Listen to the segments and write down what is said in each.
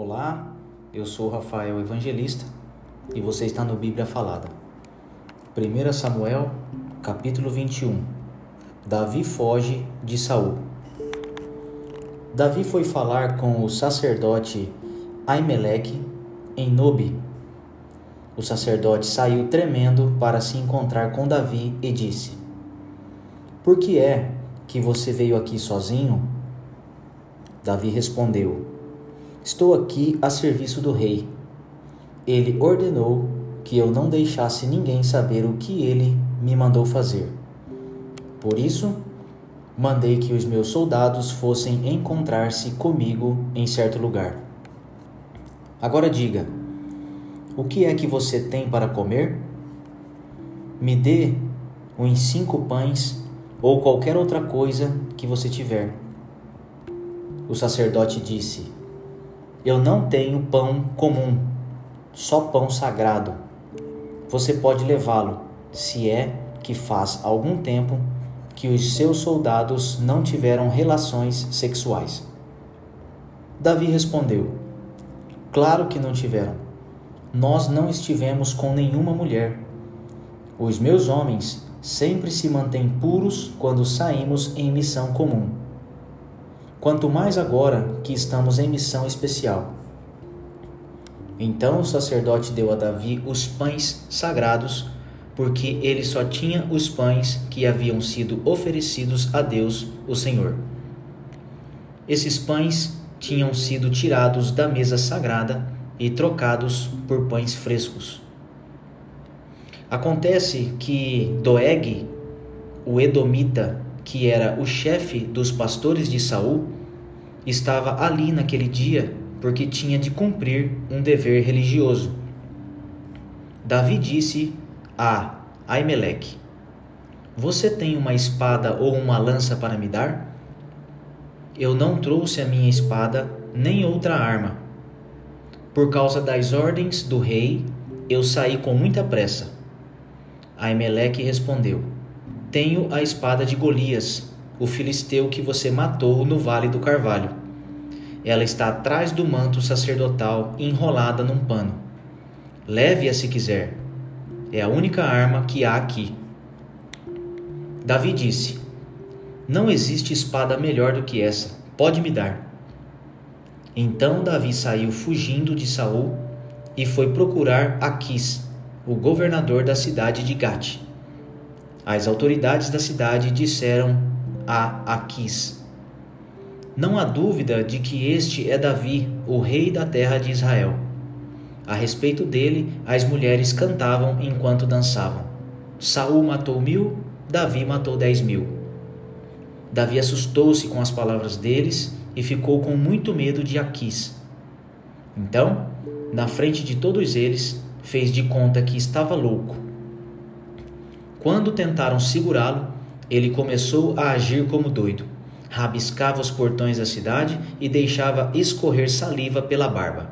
Olá, eu sou Rafael Evangelista e você está no Bíblia Falada. 1 Samuel, capítulo 21. Davi foge de Saul. Davi foi falar com o sacerdote Aimeleque em Nobe. O sacerdote saiu tremendo para se encontrar com Davi e disse: Por que é que você veio aqui sozinho? Davi respondeu: Estou aqui a serviço do rei. Ele ordenou que eu não deixasse ninguém saber o que ele me mandou fazer. Por isso, mandei que os meus soldados fossem encontrar-se comigo em certo lugar. Agora diga: o que é que você tem para comer? Me dê uns cinco pães ou qualquer outra coisa que você tiver. O sacerdote disse: Eu não tenho pão comum, só pão sagrado. Você pode levá-lo, se é que faz algum tempo que os seus soldados não tiveram relações sexuais. Davi respondeu: Claro que não tiveram. Nós não estivemos com nenhuma mulher. Os meus homens sempre se mantêm puros quando saímos em missão comum quanto mais agora que estamos em missão especial. Então o sacerdote deu a Davi os pães sagrados, porque ele só tinha os pães que haviam sido oferecidos a Deus, o Senhor. Esses pães tinham sido tirados da mesa sagrada e trocados por pães frescos. Acontece que Doeg, o Edomita, que era o chefe dos pastores de Saul, estava ali naquele dia porque tinha de cumprir um dever religioso. Davi disse a Aimeleque: Você tem uma espada ou uma lança para me dar? Eu não trouxe a minha espada nem outra arma. Por causa das ordens do rei, eu saí com muita pressa. Aimeleque respondeu: tenho a espada de Golias, o filisteu que você matou no vale do carvalho. Ela está atrás do manto sacerdotal, enrolada num pano. Leve-a se quiser. É a única arma que há aqui. Davi disse: Não existe espada melhor do que essa. Pode me dar. Então Davi saiu fugindo de Saul e foi procurar Aquis, o governador da cidade de Gate. As autoridades da cidade disseram a Aquis: Não há dúvida de que este é Davi, o rei da terra de Israel. A respeito dele, as mulheres cantavam enquanto dançavam. Saul matou mil, Davi matou dez mil. Davi assustou-se com as palavras deles e ficou com muito medo de Aquis. Então, na frente de todos eles, fez de conta que estava louco quando tentaram segurá-lo, ele começou a agir como doido. Rabiscava os portões da cidade e deixava escorrer saliva pela barba.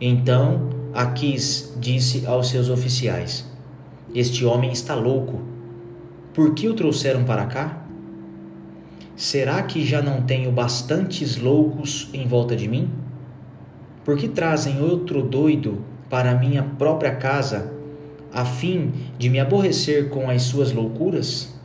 Então Aquis disse aos seus oficiais: Este homem está louco. Por que o trouxeram para cá? Será que já não tenho bastantes loucos em volta de mim? Por que trazem outro doido para minha própria casa a fim de me aborrecer com as suas loucuras?